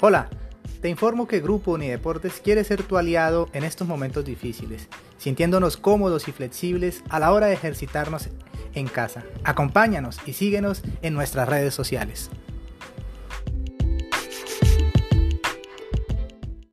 Hola, te informo que Grupo Unideportes quiere ser tu aliado en estos momentos difíciles, sintiéndonos cómodos y flexibles a la hora de ejercitarnos en casa. Acompáñanos y síguenos en nuestras redes sociales.